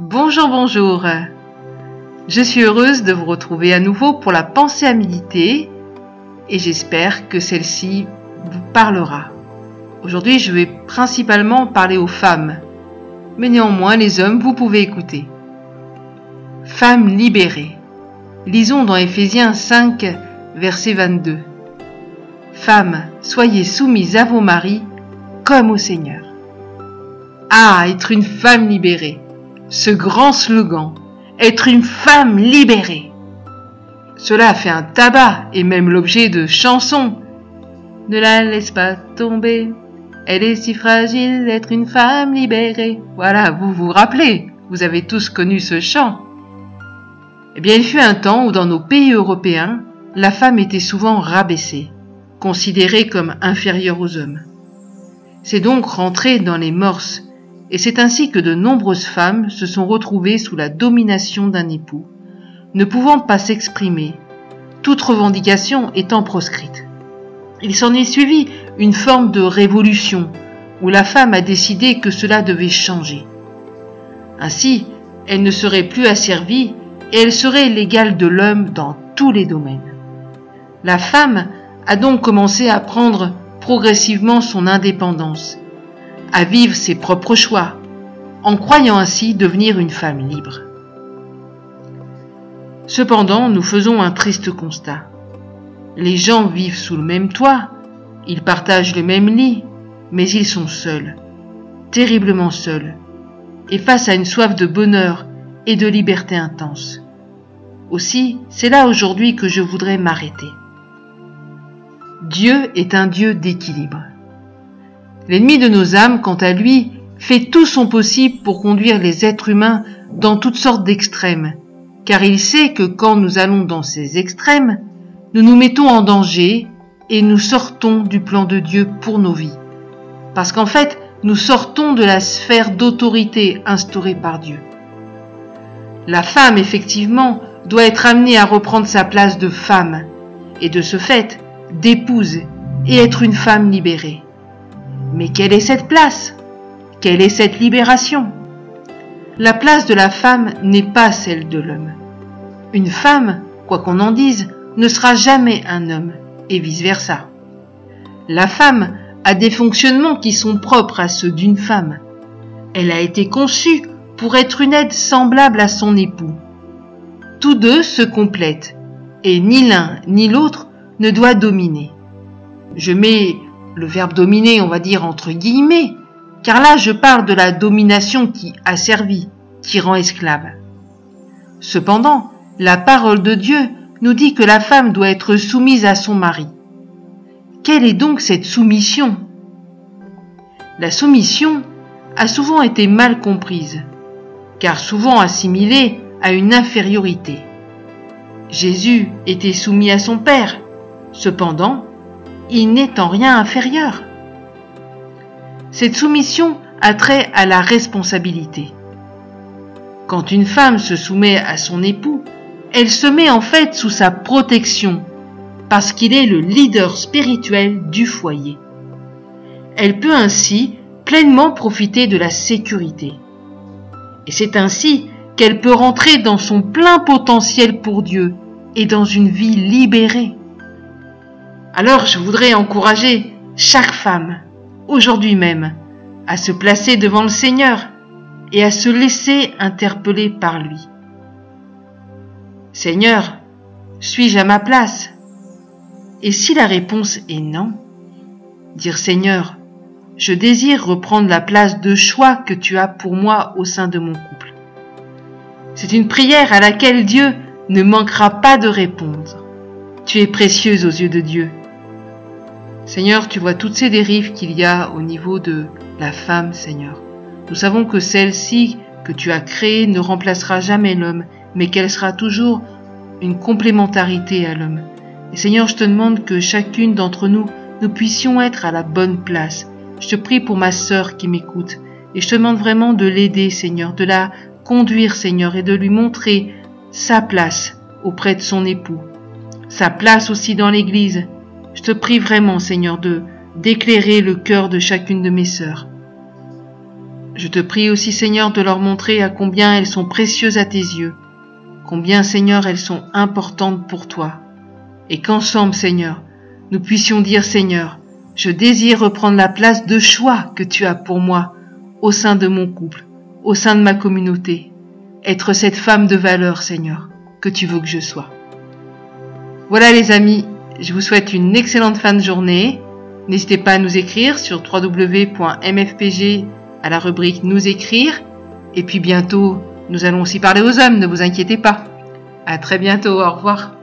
Bonjour, bonjour. Je suis heureuse de vous retrouver à nouveau pour la pensée à méditer et j'espère que celle-ci vous parlera. Aujourd'hui, je vais principalement parler aux femmes, mais néanmoins les hommes, vous pouvez écouter. Femmes libérées. Lisons dans Éphésiens 5, verset 22. Femmes, soyez soumises à vos maris comme au Seigneur. Ah, être une femme libérée. Ce grand slogan. Être une femme libérée. Cela a fait un tabac et même l'objet de chansons. Ne la laisse pas tomber. Elle est si fragile d'être une femme libérée. Voilà, vous vous rappelez, vous avez tous connu ce chant. Eh bien, il fut un temps où dans nos pays européens, la femme était souvent rabaissée, considérée comme inférieure aux hommes. C'est donc rentré dans les morses, et c'est ainsi que de nombreuses femmes se sont retrouvées sous la domination d'un époux, ne pouvant pas s'exprimer, toute revendication étant proscrite. Il s'en est suivi une forme de révolution, où la femme a décidé que cela devait changer. Ainsi, elle ne serait plus asservie et elle serait l'égale de l'homme dans tous les domaines. La femme a donc commencé à prendre progressivement son indépendance, à vivre ses propres choix, en croyant ainsi devenir une femme libre. Cependant, nous faisons un triste constat. Les gens vivent sous le même toit, ils partagent le même lit, mais ils sont seuls, terriblement seuls, et face à une soif de bonheur et de liberté intense. Aussi, c'est là aujourd'hui que je voudrais m'arrêter. Dieu est un Dieu d'équilibre. L'ennemi de nos âmes, quant à lui, fait tout son possible pour conduire les êtres humains dans toutes sortes d'extrêmes, car il sait que quand nous allons dans ces extrêmes, nous nous mettons en danger et nous sortons du plan de Dieu pour nos vies. Parce qu'en fait, nous sortons de la sphère d'autorité instaurée par Dieu. La femme, effectivement, doit être amenée à reprendre sa place de femme, et de ce fait, d'épouse, et être une femme libérée. Mais quelle est cette place? Quelle est cette libération? La place de la femme n'est pas celle de l'homme. Une femme, quoi qu'on en dise, ne sera jamais un homme, et vice-versa. La femme a des fonctionnements qui sont propres à ceux d'une femme. Elle a été conçue pour être une aide semblable à son époux. Tous deux se complètent, et ni l'un ni l'autre ne doit dominer. Je mets le verbe dominer, on va dire entre guillemets, car là je parle de la domination qui a servi, qui rend esclave. Cependant, la parole de Dieu nous dit que la femme doit être soumise à son mari. Quelle est donc cette soumission? La soumission a souvent été mal comprise car souvent assimilé à une infériorité. Jésus était soumis à son Père, cependant, il n'est en rien inférieur. Cette soumission a trait à la responsabilité. Quand une femme se soumet à son époux, elle se met en fait sous sa protection, parce qu'il est le leader spirituel du foyer. Elle peut ainsi pleinement profiter de la sécurité. Et c'est ainsi qu'elle peut rentrer dans son plein potentiel pour Dieu et dans une vie libérée. Alors je voudrais encourager chaque femme, aujourd'hui même, à se placer devant le Seigneur et à se laisser interpeller par lui. Seigneur, suis-je à ma place? Et si la réponse est non, dire Seigneur, je désire reprendre la place de choix que tu as pour moi au sein de mon couple. C'est une prière à laquelle Dieu ne manquera pas de répondre. Tu es précieuse aux yeux de Dieu. Seigneur, tu vois toutes ces dérives qu'il y a au niveau de la femme, Seigneur. Nous savons que celle-ci que tu as créée ne remplacera jamais l'homme, mais qu'elle sera toujours une complémentarité à l'homme. Et Seigneur, je te demande que chacune d'entre nous, nous puissions être à la bonne place, je te prie pour ma sœur qui m'écoute et je te demande vraiment de l'aider, Seigneur, de la conduire, Seigneur, et de lui montrer sa place auprès de son époux, sa place aussi dans l'Église. Je te prie vraiment, Seigneur, d'éclairer le cœur de chacune de mes sœurs. Je te prie aussi Seigneur de leur montrer à combien elles sont précieuses à tes yeux, combien Seigneur elles sont importantes pour toi, et qu'ensemble Seigneur, nous puissions dire Seigneur, je désire reprendre la place de choix que tu as pour moi au sein de mon couple, au sein de ma communauté, être cette femme de valeur Seigneur que tu veux que je sois. Voilà les amis, je vous souhaite une excellente fin de journée. N'hésitez pas à nous écrire sur www.mfpg à la rubrique Nous écrire. Et puis bientôt, nous allons aussi parler aux hommes, ne vous inquiétez pas. À très bientôt, au revoir.